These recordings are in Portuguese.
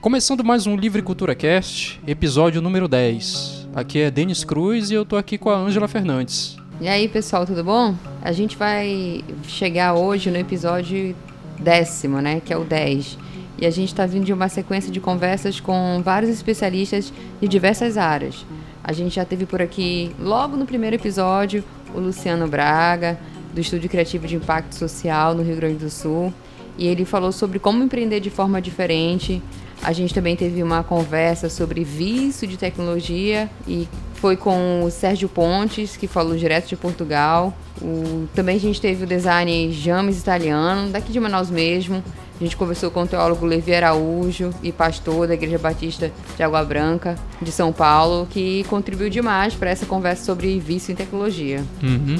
Começando mais um Livre Cultura Cast, episódio número 10. Aqui é Denis Cruz e eu tô aqui com a Ângela Fernandes. E aí, pessoal, tudo bom? A gente vai chegar hoje no episódio décimo, né, que é o 10. E a gente está vindo de uma sequência de conversas com vários especialistas de diversas áreas. A gente já teve por aqui, logo no primeiro episódio, o Luciano Braga, do Estúdio Criativo de Impacto Social no Rio Grande do Sul. E ele falou sobre como empreender de forma diferente, a gente também teve uma conversa sobre vício de tecnologia e foi com o Sérgio Pontes, que falou direto de Portugal. O, também a gente teve o design James Italiano, daqui de Manaus mesmo. A gente conversou com o teólogo Levi Araújo e pastor da Igreja Batista de Água Branca, de São Paulo, que contribuiu demais para essa conversa sobre vício em tecnologia. Uhum.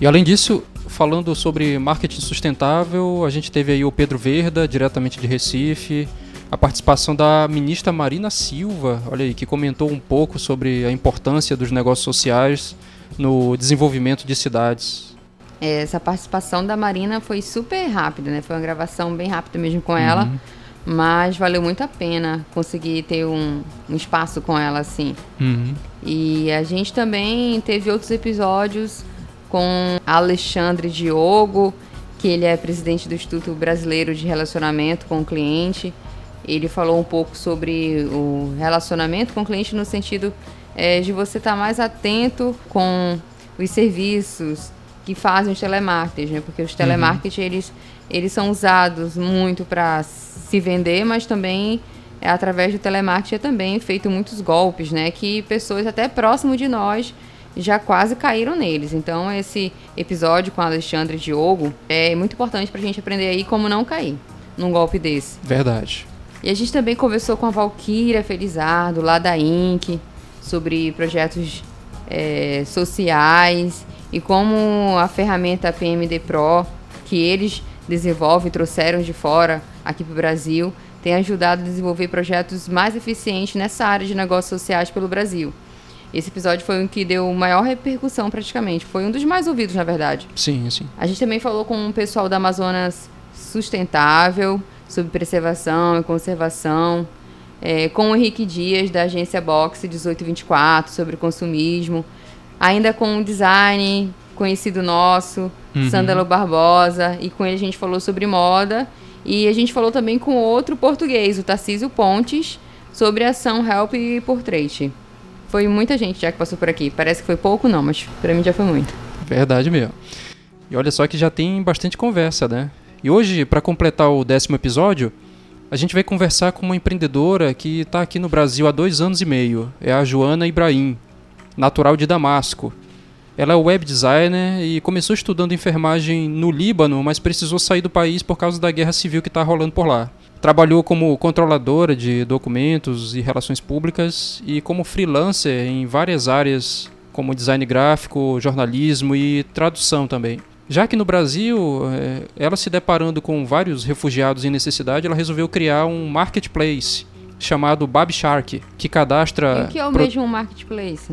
E além disso, falando sobre marketing sustentável, a gente teve aí o Pedro Verda, diretamente de Recife, a participação da ministra Marina Silva, olha aí, que comentou um pouco sobre a importância dos negócios sociais no desenvolvimento de cidades. É, essa participação da Marina foi super rápida, né? Foi uma gravação bem rápida mesmo com ela, uhum. mas valeu muito a pena conseguir ter um, um espaço com ela assim. Uhum. E a gente também teve outros episódios com Alexandre Diogo, que ele é presidente do Instituto Brasileiro de Relacionamento com o Cliente ele falou um pouco sobre o relacionamento com o cliente no sentido é, de você estar tá mais atento com os serviços que fazem os telemarketers, né? Porque os telemarketers, uhum. eles, eles são usados muito para se vender, mas também é, através do telemarketing é também feito muitos golpes, né? Que pessoas até próximo de nós já quase caíram neles. Então, esse episódio com Alexandre Diogo é muito importante para a gente aprender aí como não cair num golpe desse. Verdade. E a gente também conversou com a Valquíria Felizardo, lá da INC, sobre projetos é, sociais e como a ferramenta PMD Pro, que eles desenvolvem e trouxeram de fora aqui para o Brasil, tem ajudado a desenvolver projetos mais eficientes nessa área de negócios sociais pelo Brasil. Esse episódio foi o que deu maior repercussão praticamente. Foi um dos mais ouvidos, na verdade. Sim, sim. A gente também falou com o pessoal da Amazonas Sustentável, sobre preservação e conservação, é, com o Henrique Dias, da agência Boxe 1824, sobre consumismo, ainda com um design conhecido nosso, uhum. Sandalo Barbosa, e com ele a gente falou sobre moda, e a gente falou também com outro português, o Tarcísio Pontes, sobre a ação Help e Portrait. Foi muita gente já que passou por aqui. Parece que foi pouco, não, mas para mim já foi muito. Verdade mesmo. E olha só que já tem bastante conversa, né? E hoje, para completar o décimo episódio, a gente vai conversar com uma empreendedora que está aqui no Brasil há dois anos e meio. É a Joana Ibrahim, natural de Damasco. Ela é web designer e começou estudando enfermagem no Líbano, mas precisou sair do país por causa da guerra civil que está rolando por lá. Trabalhou como controladora de documentos e relações públicas e como freelancer em várias áreas, como design gráfico, jornalismo e tradução também. Já que no Brasil, é, ela se deparando com vários refugiados em necessidade, ela resolveu criar um marketplace chamado Babshark, que cadastra. E o que é o pro... mesmo marketplace?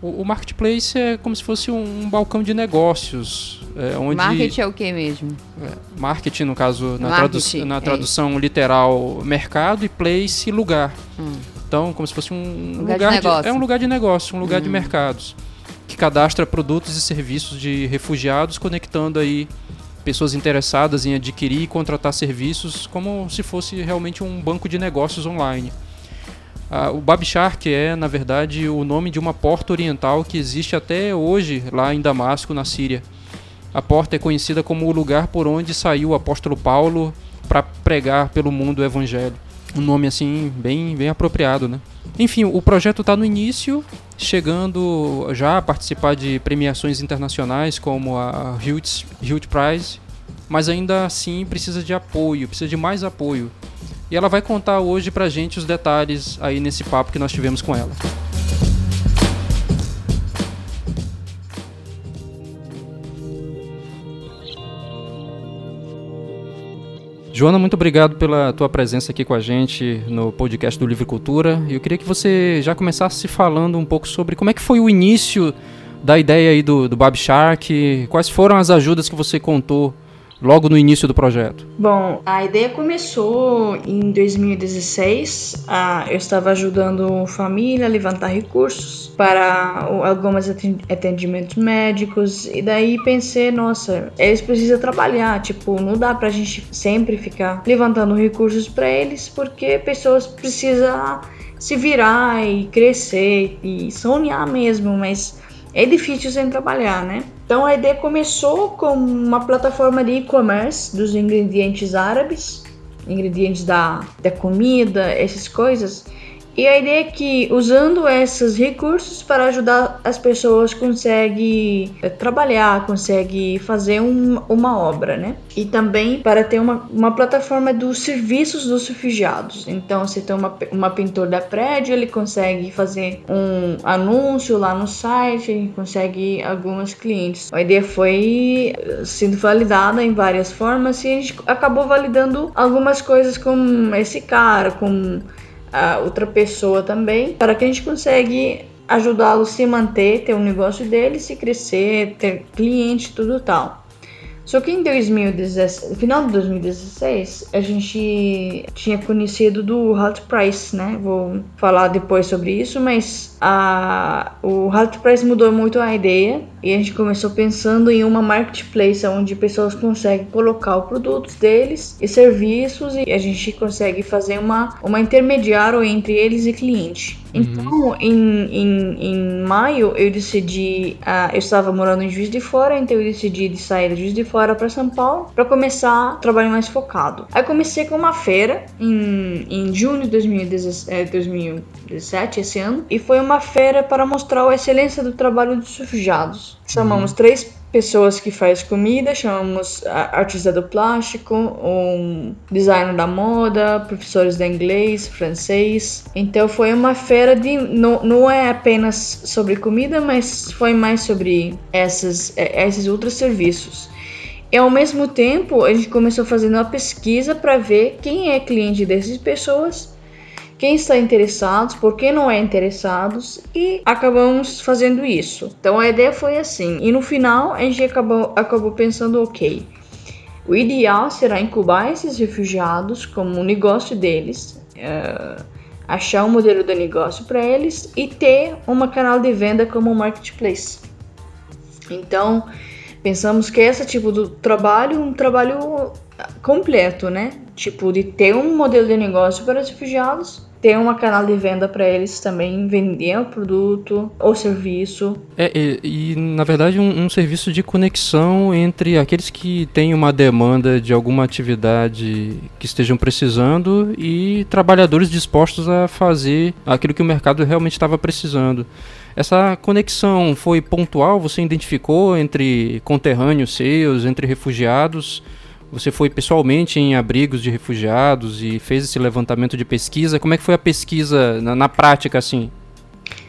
O, o, marketplace é como se fosse um, um balcão de negócios. É, onde... Market é o que mesmo? É, marketing, no caso, na, tradu na é tradução literal, mercado e place, lugar. Hum. Então, como se fosse um lugar, lugar de, de, É um lugar de negócio, um lugar hum. de mercados que cadastra produtos e serviços de refugiados, conectando aí pessoas interessadas em adquirir e contratar serviços como se fosse realmente um banco de negócios online. Ah, o Babshark é, na verdade, o nome de uma porta oriental que existe até hoje lá em Damasco, na Síria. A porta é conhecida como o lugar por onde saiu o apóstolo Paulo para pregar pelo mundo o evangelho. Um nome assim bem, bem apropriado, né? Enfim, o projeto está no início, chegando já a participar de premiações internacionais como a Hughes Prize, mas ainda assim precisa de apoio, precisa de mais apoio. E ela vai contar hoje pra gente os detalhes aí nesse papo que nós tivemos com ela. Joana, muito obrigado pela tua presença aqui com a gente no podcast do Livre Cultura. Eu queria que você já começasse falando um pouco sobre como é que foi o início da ideia aí do, do Shark, quais foram as ajudas que você contou logo no início do projeto? Bom, a ideia começou em 2016. Ah, eu estava ajudando família a levantar recursos para alguns atendimentos médicos e daí pensei, nossa, eles precisam trabalhar, tipo, não dá pra gente sempre ficar levantando recursos para eles porque pessoas precisam se virar e crescer e sonhar mesmo, mas é difícil sem trabalhar, né? Então a ideia começou com uma plataforma de e-commerce dos ingredientes árabes, ingredientes da, da comida, essas coisas. E a ideia é que usando esses recursos para ajudar as pessoas consegue eh, trabalhar, consegue fazer um, uma obra, né? E também para ter uma, uma plataforma dos serviços dos refugiados. Então, se tem uma, uma pintor da prédio, ele consegue fazer um anúncio lá no site, consegue alguns clientes. A ideia foi eh, sendo validada em várias formas e a gente acabou validando algumas coisas com esse cara, com a outra pessoa também, para que a gente consegue ajudá-lo a se manter, ter um negócio dele, se crescer, ter cliente, tudo tal. Só que em 2016, no final de 2016, a gente tinha conhecido do Halt Price, né? Vou falar depois sobre isso, mas a, o Halt Price mudou muito a ideia e a gente começou pensando em uma marketplace onde pessoas conseguem colocar os produtos deles e serviços e a gente consegue fazer uma, uma intermediário entre eles e cliente. Uhum. Então, em, em, em maio, eu decidi. Uh, eu estava morando em Juiz de Fora, então eu decidi de sair de Juiz de Fora para São Paulo para começar a trabalhar mais focado. Aí comecei com uma feira em, em junho de 2017, 2017, esse ano, e foi uma feira para mostrar a excelência do trabalho dos refugiados. Chamamos uhum. três pessoas que faz comida, chamamos artista do plástico, um designer da moda, professores de inglês, francês. Então foi uma feira de não, não é apenas sobre comida, mas foi mais sobre essas, é, esses outros serviços. E ao mesmo tempo, a gente começou fazendo uma pesquisa para ver quem é cliente dessas pessoas quem está interessado, por que não é interessados e acabamos fazendo isso. Então a ideia foi assim. E no final a gente acabou, acabou pensando, ok, o ideal será incubar esses refugiados como um negócio deles, uh, achar um modelo de negócio para eles e ter uma canal de venda como um marketplace. Então pensamos que esse tipo de trabalho, um trabalho completo, né? Tipo de ter um modelo de negócio para os refugiados ter uma canal de venda para eles também vender o produto ou serviço. É, e, e na verdade um, um, serviço de conexão entre aqueles que têm uma demanda de alguma atividade que estejam precisando e trabalhadores dispostos a fazer aquilo que o mercado realmente estava precisando. Essa conexão foi pontual? Você identificou entre conterrâneos seus, entre refugiados? Você foi pessoalmente em abrigos de refugiados e fez esse levantamento de pesquisa. Como é que foi a pesquisa na, na prática, assim?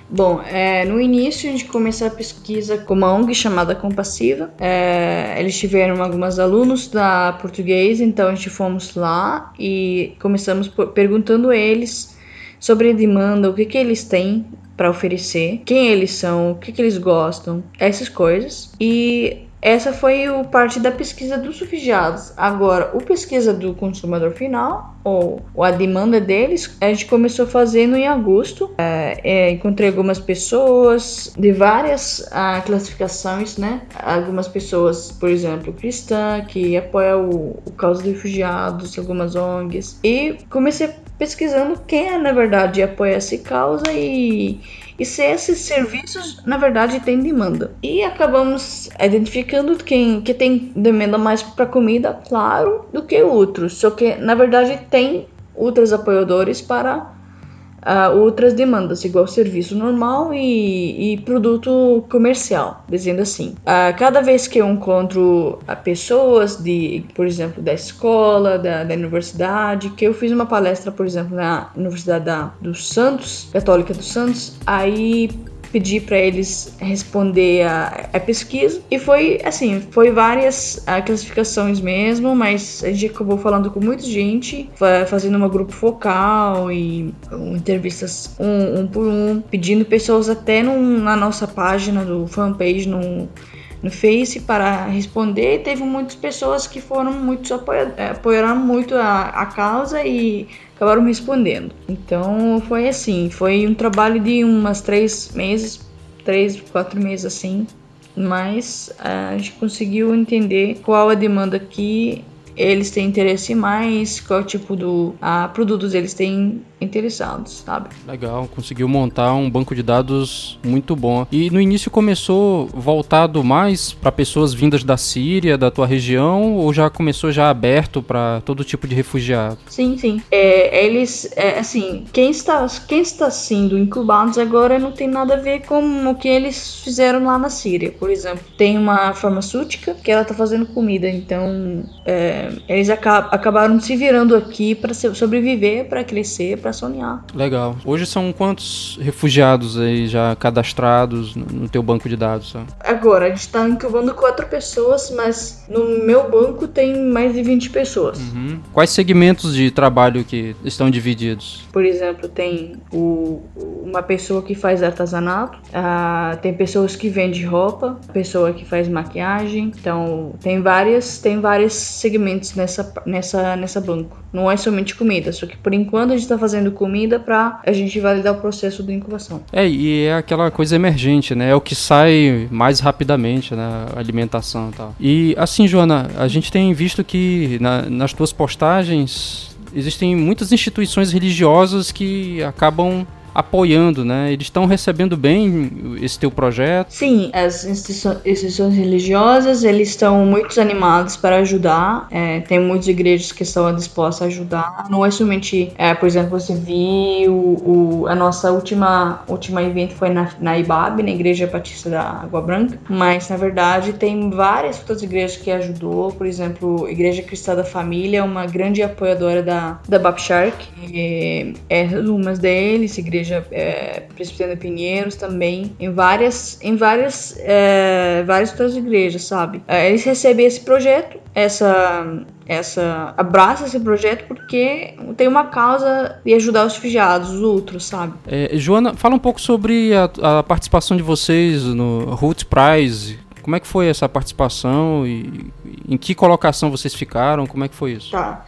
Bom, é, no início a gente começou a pesquisa com uma ONG chamada Compassiva. É, eles tiveram alguns alunos da português, então a gente fomos lá e começamos perguntando a eles sobre a demanda, o que, que eles têm para oferecer, quem eles são, o que, que eles gostam, essas coisas. E essa foi o parte da pesquisa dos refugiados. Agora, o pesquisa do consumidor final, ou, a demanda deles, a gente começou fazendo em agosto. É, é, encontrei algumas pessoas de várias ah, classificações, né? Algumas pessoas, por exemplo, cristã, que apoia o, o causa dos refugiados, algumas ONGs. E comecei pesquisando quem é, na verdade, apoia essa causa e e se esses serviços, na verdade, têm demanda. E acabamos identificando quem que tem demanda mais para comida, claro, do que outros. Só que, na verdade, tem outros apoiadores para outras demandas, igual serviço normal e, e produto comercial, dizendo assim. Uh, cada vez que eu encontro uh, pessoas de, por exemplo, da escola, da, da, universidade, que eu fiz uma palestra, por exemplo, na Universidade da, dos Santos, Católica dos Santos, aí pedi para eles responder a, a, pesquisa. E foi assim, foi várias a, classificações mesmo, mas a gente acabou falando com muita gente, fazendo uma grupo focal e um, entrevistas um, um, por um, pedindo pessoas até num, na nossa página do fanpage no no Face para responder. E teve muitas pessoas que foram muito é, apoiaram muito a, a causa e acabaram respondendo. Então foi assim, foi um trabalho de umas três meses, três, quatro meses assim, mas a gente conseguiu entender qual a demanda que eles têm interesse mais, qual tipo do a, produtos eles têm interessados, sabe? Legal, conseguiu montar um banco de dados muito bom. E no início começou voltado mais para pessoas vindas da Síria, da tua região, ou já começou já aberto para todo tipo de refugiado? Sim, sim. É, eles, é, assim, quem está, quem está sendo incubados agora não tem nada a ver com o que eles fizeram lá na Síria. Por exemplo, tem uma farmacêutica que ela está fazendo comida, então é, eles acab acabaram se virando aqui para sobreviver, para crescer, para sonhar. Legal. Hoje são quantos refugiados aí já cadastrados no teu banco de dados? Sabe? Agora, a gente está incubando quatro pessoas, mas no meu banco tem mais de 20 pessoas. Uhum. Quais segmentos de trabalho que estão divididos? Por exemplo, tem o, uma pessoa que faz artesanato, uh, tem pessoas que vendem roupa, pessoa que faz maquiagem. Então, tem várias, tem vários segmentos nessa, nessa, nessa banco. Não é somente comida, só que por enquanto a gente está fazendo fazendo comida para a gente validar o processo de incubação. É, e é aquela coisa emergente, né? É o que sai mais rapidamente, né? Alimentação e tal. E assim, Joana, a gente tem visto que na, nas tuas postagens existem muitas instituições religiosas que acabam apoiando, né? Eles estão recebendo bem esse teu projeto? Sim, as instituições religiosas, eles estão muito animados para ajudar. É, tem muitas igrejas que estão dispostas a ajudar. Não é somente, é, por exemplo, você viu o, a nossa última última evento foi na, na IBAB, na Igreja Batista da Água Branca, mas na verdade tem várias outras igrejas que ajudou. Por exemplo, Igreja Cristã da Família, uma grande apoiadora da da Bapshark, é, é uma deles, igreja igreja é, presbiteriana de Pinheiros também, em várias, em várias, é, várias outras igrejas, sabe? É, eles recebem esse projeto, essa, essa abraça esse projeto porque tem uma causa de ajudar os refugiados, os outros, sabe? É, Joana, fala um pouco sobre a, a participação de vocês no Roots Prize. Como é que foi essa participação e em que colocação vocês ficaram? Como é que foi isso? Tá.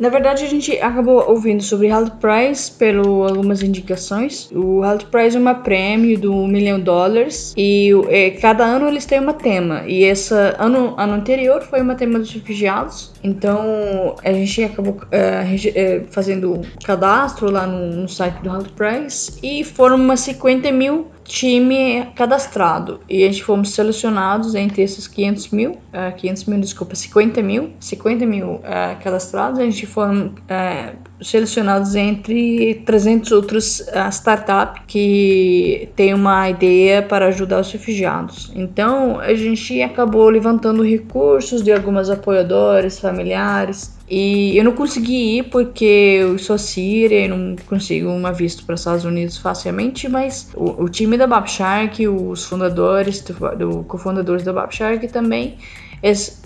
Na verdade, a gente acabou ouvindo sobre Health Prize pelo algumas indicações. O Health Prize é uma prêmio do milhão de dólares e é, cada ano eles têm uma tema. E esse ano, ano anterior foi uma tema dos refugiados. Então a gente acabou uh, fazendo cadastro lá no, no site do Health Prize e foram umas 50 mil time cadastrado e a gente fomos selecionados entre esses 500 mil, uh, 500 mil, desculpa, 50 mil, 50 mil uh, cadastrados, a gente foram uh, selecionados entre 300 outros uh, startups que tem uma ideia para ajudar os refugiados. Então a gente acabou levantando recursos de algumas apoiadores, familiares, e eu não consegui ir porque eu sou síria e não consigo uma visto para os Estados Unidos facilmente, mas o, o time da Babshark, os fundadores, do, do cofundadores da Babshark também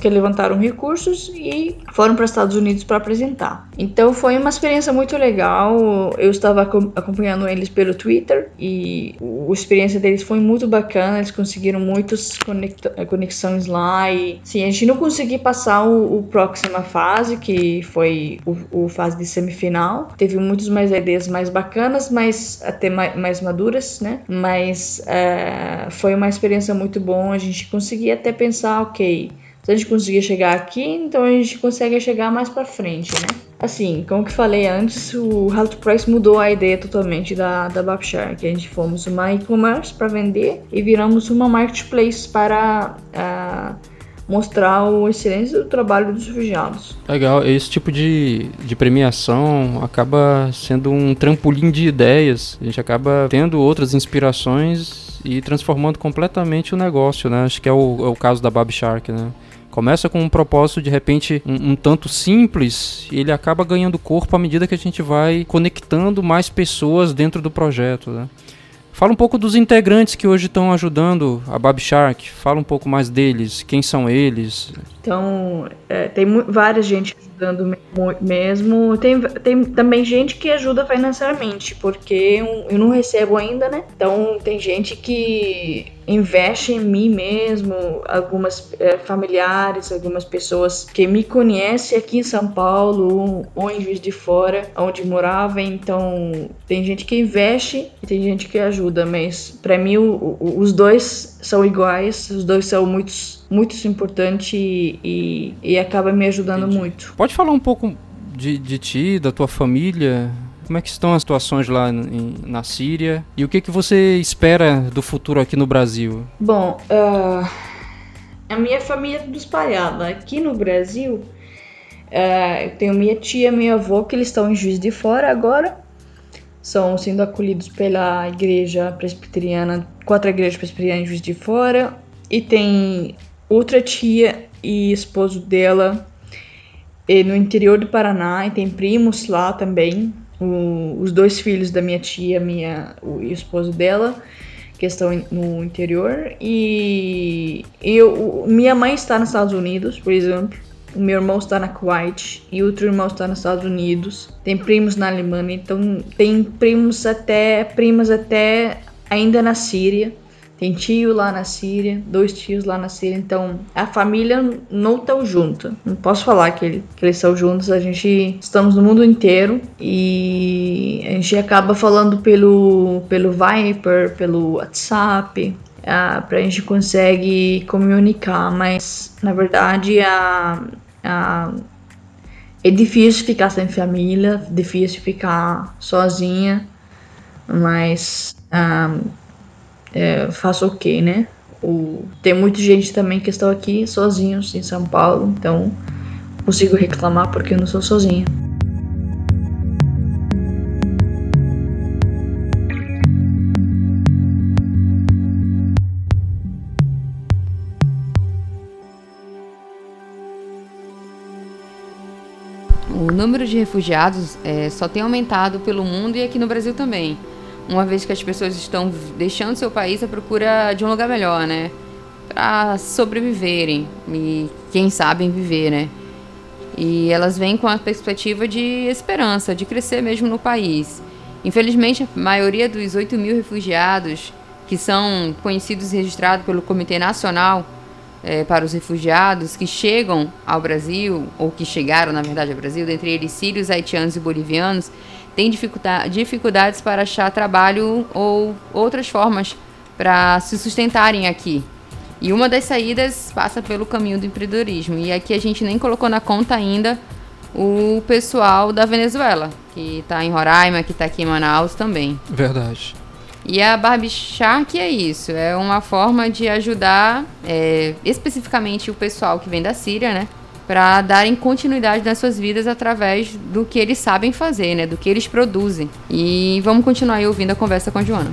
que levantaram recursos e foram para os Estados Unidos para apresentar. Então foi uma experiência muito legal. Eu estava acompanhando eles pelo Twitter e a experiência deles foi muito bacana. Eles conseguiram muitas conexões lá e sim, a gente não conseguiu passar o, o próxima fase que foi o, o, fase de semifinal. Teve muitas mais ideias mais bacanas, mas até mais, mais maduras, né? Mas é, foi uma experiência muito boa. A gente conseguia até pensar, ok se a gente conseguir chegar aqui, então a gente consegue chegar mais para frente, né? Assim, como que falei antes, o Health Price mudou a ideia totalmente da, da Babshare, que a gente fomos uma e-commerce para vender e viramos uma marketplace para uh, mostrar o excelência do trabalho dos refugiados. Legal, esse tipo de, de premiação acaba sendo um trampolim de ideias, a gente acaba tendo outras inspirações e transformando completamente o negócio, né? Acho que é o, é o caso da Bab Shark, né? Começa com um propósito de repente um, um, tanto simples e ele acaba ganhando corpo à medida que a gente vai conectando mais pessoas dentro do projeto. Né? Fala um pouco dos integrantes que hoje estão ajudando a Bab Shark. Fala um pouco mais deles, quem são eles. Então, é, tem várias gente ajudando mesmo. Tem, tem também gente que ajuda financeiramente, porque eu, eu não recebo ainda, né? Então, tem gente que investe em mim mesmo, algumas é, familiares, algumas pessoas que me conhecem aqui em São Paulo ou em Juiz de Fora, onde morava. Então, tem gente que investe e tem gente que ajuda, mas para mim o, o, os dois são iguais, os dois são muito, muito importantes e, e, e acaba me ajudando Entendi. muito. Pode falar um pouco de, de ti, da tua família? Como é que estão as situações lá em, na Síria? E o que, que você espera do futuro aqui no Brasil? Bom, uh, a minha família é tudo espalhada. Aqui no Brasil, uh, eu tenho minha tia minha avó que eles estão em Juiz de Fora agora. São sendo acolhidos pela igreja presbiteriana, quatro igrejas presbiterianas em Juiz de Fora. E tem outra tia e esposo dela no interior do Paraná. E tem primos lá também o, os dois filhos da minha tia, minha, o, e o esposo dela, que estão no interior. E eu, minha mãe está nos Estados Unidos, por exemplo. O meu irmão está na Kuwait e outro irmão está nos Estados Unidos. Tem primos na Alemanha, então tem primos até primas até ainda na Síria. Tem tio lá na Síria, dois tios lá na Síria, então a família não tá junta. Não posso falar que, ele, que eles estão juntos, a gente estamos no mundo inteiro e a gente acaba falando pelo, pelo Viper, pelo WhatsApp, ah, pra gente consegue comunicar, mas na verdade é difícil ficar sem família, difícil ficar sozinha, mas ah, é, faço o quê, né? O, tem muita gente também que estão aqui sozinhos em São Paulo, então consigo reclamar porque eu não sou sozinha. O número de refugiados é, só tem aumentado pelo mundo e aqui no Brasil também uma vez que as pessoas estão deixando seu país à procura de um lugar melhor, né? Para sobreviverem e, quem sabe, viver, né? E elas vêm com a perspectiva de esperança, de crescer mesmo no país. Infelizmente, a maioria dos 8 mil refugiados que são conhecidos e registrados pelo Comitê Nacional é, para os Refugiados que chegam ao Brasil, ou que chegaram, na verdade, ao Brasil, dentre eles sírios, haitianos e bolivianos, têm dificuldades para achar trabalho ou outras formas para se sustentarem aqui. E uma das saídas passa pelo caminho do empreendedorismo. E aqui a gente nem colocou na conta ainda o pessoal da Venezuela, que está em Roraima, que está aqui em Manaus também. Verdade. E a Barbie Shark é isso, é uma forma de ajudar é, especificamente o pessoal que vem da Síria, né? Para darem continuidade nas suas vidas através do que eles sabem fazer, né, do que eles produzem. E vamos continuar aí ouvindo a conversa com a Joana.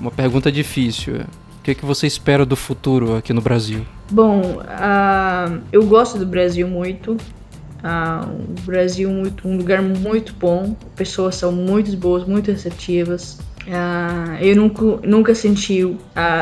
Uma pergunta difícil. O que, é que você espera do futuro aqui no Brasil? Bom, uh, eu gosto do Brasil muito. Uh, o Brasil é um lugar muito bom. Pessoas são muito boas, muito receptivas. Uh, eu nunca, nunca senti uh,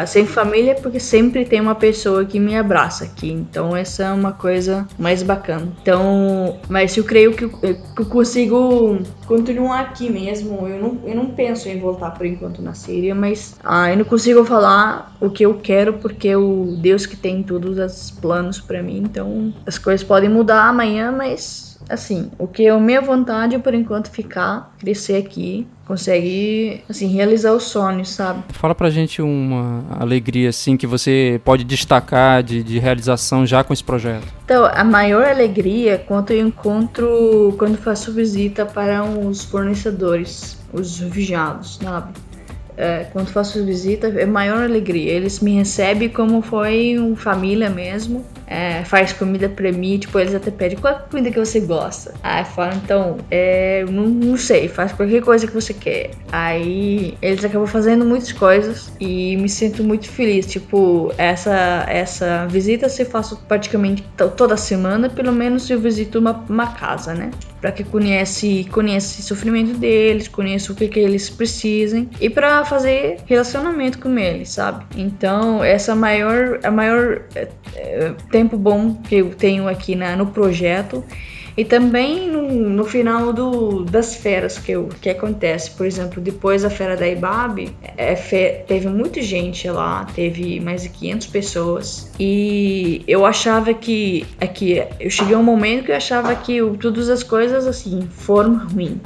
sem família porque sempre tem uma pessoa que me abraça aqui. Então essa é uma coisa mais bacana. Então, mas eu creio que eu, que eu consigo continuar aqui mesmo. Eu não, eu não penso em voltar por enquanto na Síria, mas uh, eu não consigo falar o que eu quero porque é o Deus que tem todos os planos para mim. Então as coisas podem mudar amanhã, mas assim, o que é a minha vontade por enquanto ficar, crescer aqui, conseguir assim realizar os sonhos, sabe? Fala pra gente uma alegria assim que você pode destacar de, de realização já com esse projeto. Então, a maior alegria é quando eu encontro quando faço visita para os fornecedores, os refugiados, sabe? É, quando faço visita é maior alegria. Eles me recebem como foi uma família mesmo é, faz comida pra mim, tipo, eles até pedem qual é a comida que você gosta. Aí fala, então, é, não, não sei, faz qualquer coisa que você quer. Aí eles acabam fazendo muitas coisas e me sinto muito feliz. Tipo, essa, essa visita eu faço praticamente toda semana, pelo menos eu visito uma, uma casa, né? Pra que conhece, conhece o sofrimento deles, conheça o que, que eles precisem e para fazer relacionamento com eles, sabe? Então, essa maior, a maior é, é, tempo bom que eu tenho aqui na, no projeto E também no, no final do, das feiras que, eu, que acontece, por exemplo, depois da feira da IBAB, é, fe, teve muita gente lá, teve mais de 500 pessoas. E eu achava que, é que eu cheguei a um momento que eu achava que todas as coisas assim foram ruins.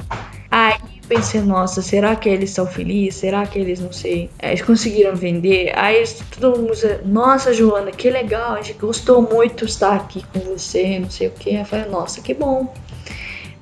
Aí pensei, nossa, será que eles são felizes? Será que eles, não sei, é, eles conseguiram vender? Aí todo mundo, nossa, Joana, que legal, a gente gostou muito estar aqui com você, não sei o que. Eu falei, nossa, que bom.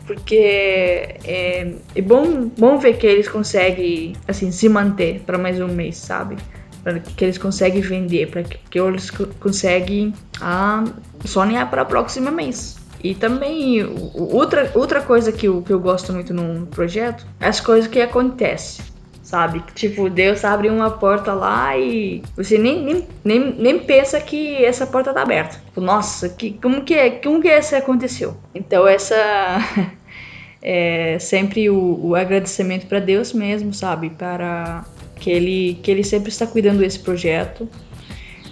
Porque é, é bom, bom ver que eles conseguem, assim, se manter para mais um mês, sabe? Para que eles conseguem vender, para que, que eles conseguem ah, sonhar para o próximo mês. E também, outra, outra coisa que eu, que eu gosto muito num projeto é as coisas que acontecem sabe? Tipo, Deus abre uma porta lá e você nem, nem, nem, nem pensa que essa porta tá aberta. Tipo, nossa, que, como que é? Como que isso aconteceu? Então essa é sempre o, o agradecimento para Deus mesmo, sabe? Para que ele que ele sempre está cuidando desse projeto.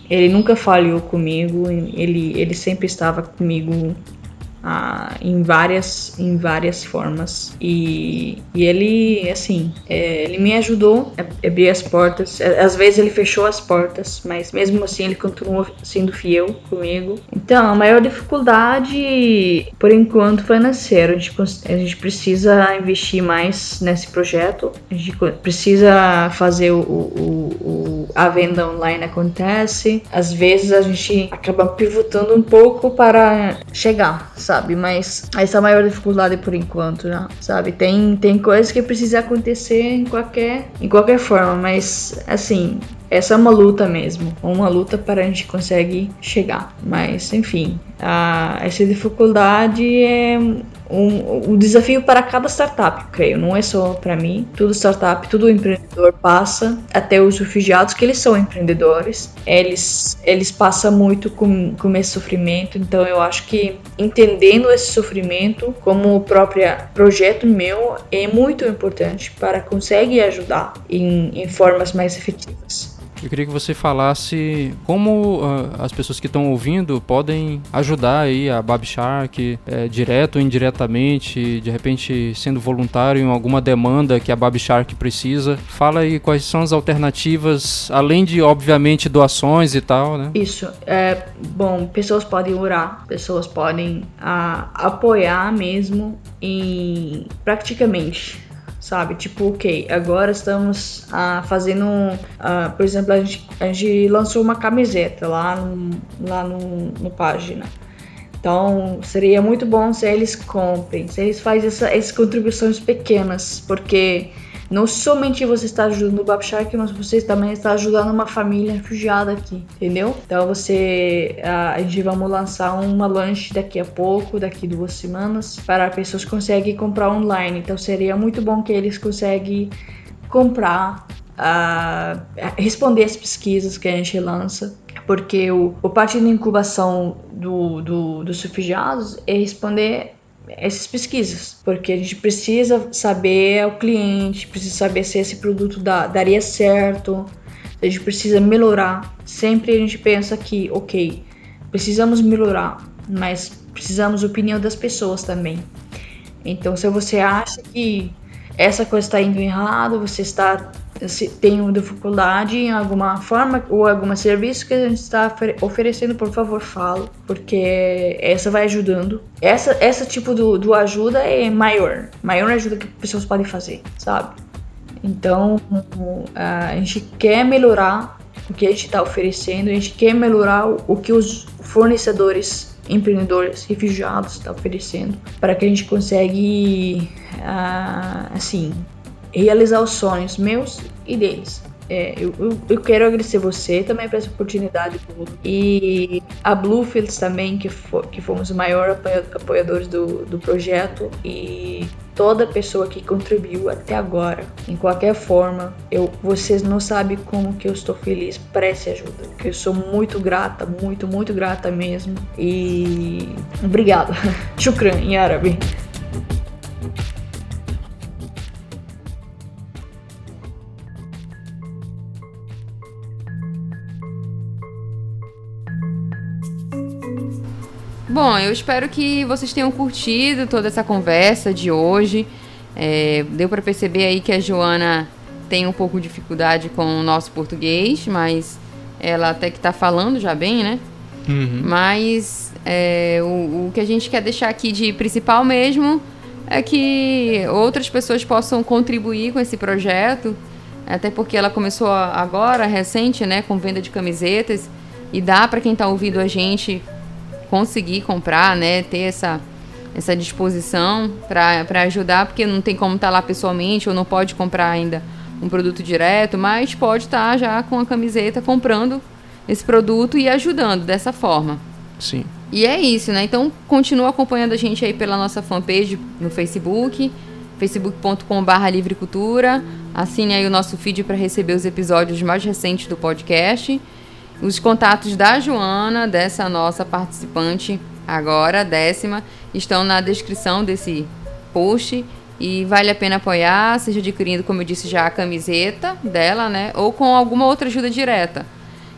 Ele nunca falhou comigo, ele, ele sempre estava comigo ah, em várias em várias formas. E, e ele assim é, ele me ajudou a abrir as portas. Às vezes ele fechou as portas mas mesmo assim ele continuou sendo fiel comigo. Então a maior dificuldade por enquanto financeiro a gente, a gente precisa investir mais nesse projeto. A gente precisa fazer o, o, o a venda online acontece às vezes a gente acaba pivotando um pouco para chegar sabe? Mas essa é a maior dificuldade por enquanto, já, sabe? Tem, tem coisas que precisam acontecer em qualquer, em qualquer forma, mas assim, essa é uma luta mesmo, uma luta para a gente conseguir chegar. Mas, enfim, a, essa dificuldade é um, um desafio para cada startup, creio. Não é só para mim. Tudo startup, todo empreendedor passa, até os refugiados, que eles são empreendedores. Eles, eles passam muito com, com esse sofrimento. Então, eu acho que entendendo esse sofrimento como o próprio projeto meu é muito importante para conseguir ajudar em, em formas mais efetivas. Eu queria que você falasse como uh, as pessoas que estão ouvindo podem ajudar aí a Baby Shark, é, direto ou indiretamente, de repente sendo voluntário em alguma demanda que a Baby Shark precisa. Fala aí quais são as alternativas, além de, obviamente, doações e tal, né? Isso. É, bom, pessoas podem orar, pessoas podem uh, apoiar mesmo em praticamente sabe? Tipo, ok, agora estamos ah, fazendo, ah, por exemplo, a gente, a gente lançou uma camiseta lá no, lá no, no página. Então, seria muito bom se eles comprem, se eles fazem essa, essas contribuições pequenas, porque não somente você está ajudando o Babshark, mas você também está ajudando uma família refugiada aqui, entendeu? Então você, a, a gente vamos lançar uma lanche daqui a pouco, daqui duas semanas, para as pessoas conseguem comprar online. Então seria muito bom que eles conseguem comprar Uh, responder as pesquisas que a gente lança, porque o, o parte da incubação do, do, dos refugiados é responder essas pesquisas, porque a gente precisa saber o cliente, precisa saber se esse produto dá, daria certo, a gente precisa melhorar. Sempre a gente pensa que, ok, precisamos melhorar, mas precisamos opinião das pessoas também. Então, se você acha que essa coisa está indo errado, você está se tem dificuldade em alguma forma ou algum serviço que a gente está oferecendo, por favor, fala, porque essa vai ajudando. Essa, essa tipo do, do ajuda é maior, maior ajuda que pessoas podem fazer, sabe? Então, a gente quer melhorar o que a gente está oferecendo, a gente quer melhorar o que os fornecedores, empreendedores, refugiados estão tá oferecendo, para que a gente consiga, assim, realizar os sonhos meus e deles. É, eu, eu, eu, quero agradecer você também por essa oportunidade e a Bluefields também, que, for, que fomos os maiores apoiadores do, do projeto e toda pessoa que contribuiu até agora, em qualquer forma, eu, vocês não sabem como que eu estou feliz por essa ajuda, que eu sou muito grata, muito, muito grata mesmo e obrigada. Shukran em árabe. Bom, eu espero que vocês tenham curtido toda essa conversa de hoje. É, deu para perceber aí que a Joana tem um pouco de dificuldade com o nosso português, mas ela até que está falando já bem, né? Uhum. Mas é, o, o que a gente quer deixar aqui de principal mesmo é que outras pessoas possam contribuir com esse projeto, até porque ela começou agora, recente, né, com venda de camisetas, e dá para quem está ouvindo a gente conseguir comprar, né, ter essa, essa disposição para ajudar, porque não tem como estar tá lá pessoalmente ou não pode comprar ainda um produto direto, mas pode estar tá já com a camiseta comprando esse produto e ajudando dessa forma. Sim. E é isso, né? Então continua acompanhando a gente aí pela nossa fanpage no Facebook, facebook.com.br livrecultura. Assine aí o nosso feed para receber os episódios mais recentes do podcast. Os contatos da Joana, dessa nossa participante agora, décima, estão na descrição desse post e vale a pena apoiar, seja adquirindo, como eu disse já, a camiseta dela, né? Ou com alguma outra ajuda direta.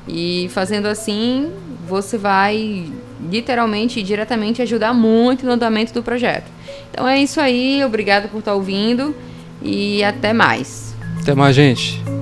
E fazendo assim, você vai literalmente e diretamente ajudar muito no andamento do projeto. Então é isso aí, obrigado por estar ouvindo e até mais. Até mais, gente.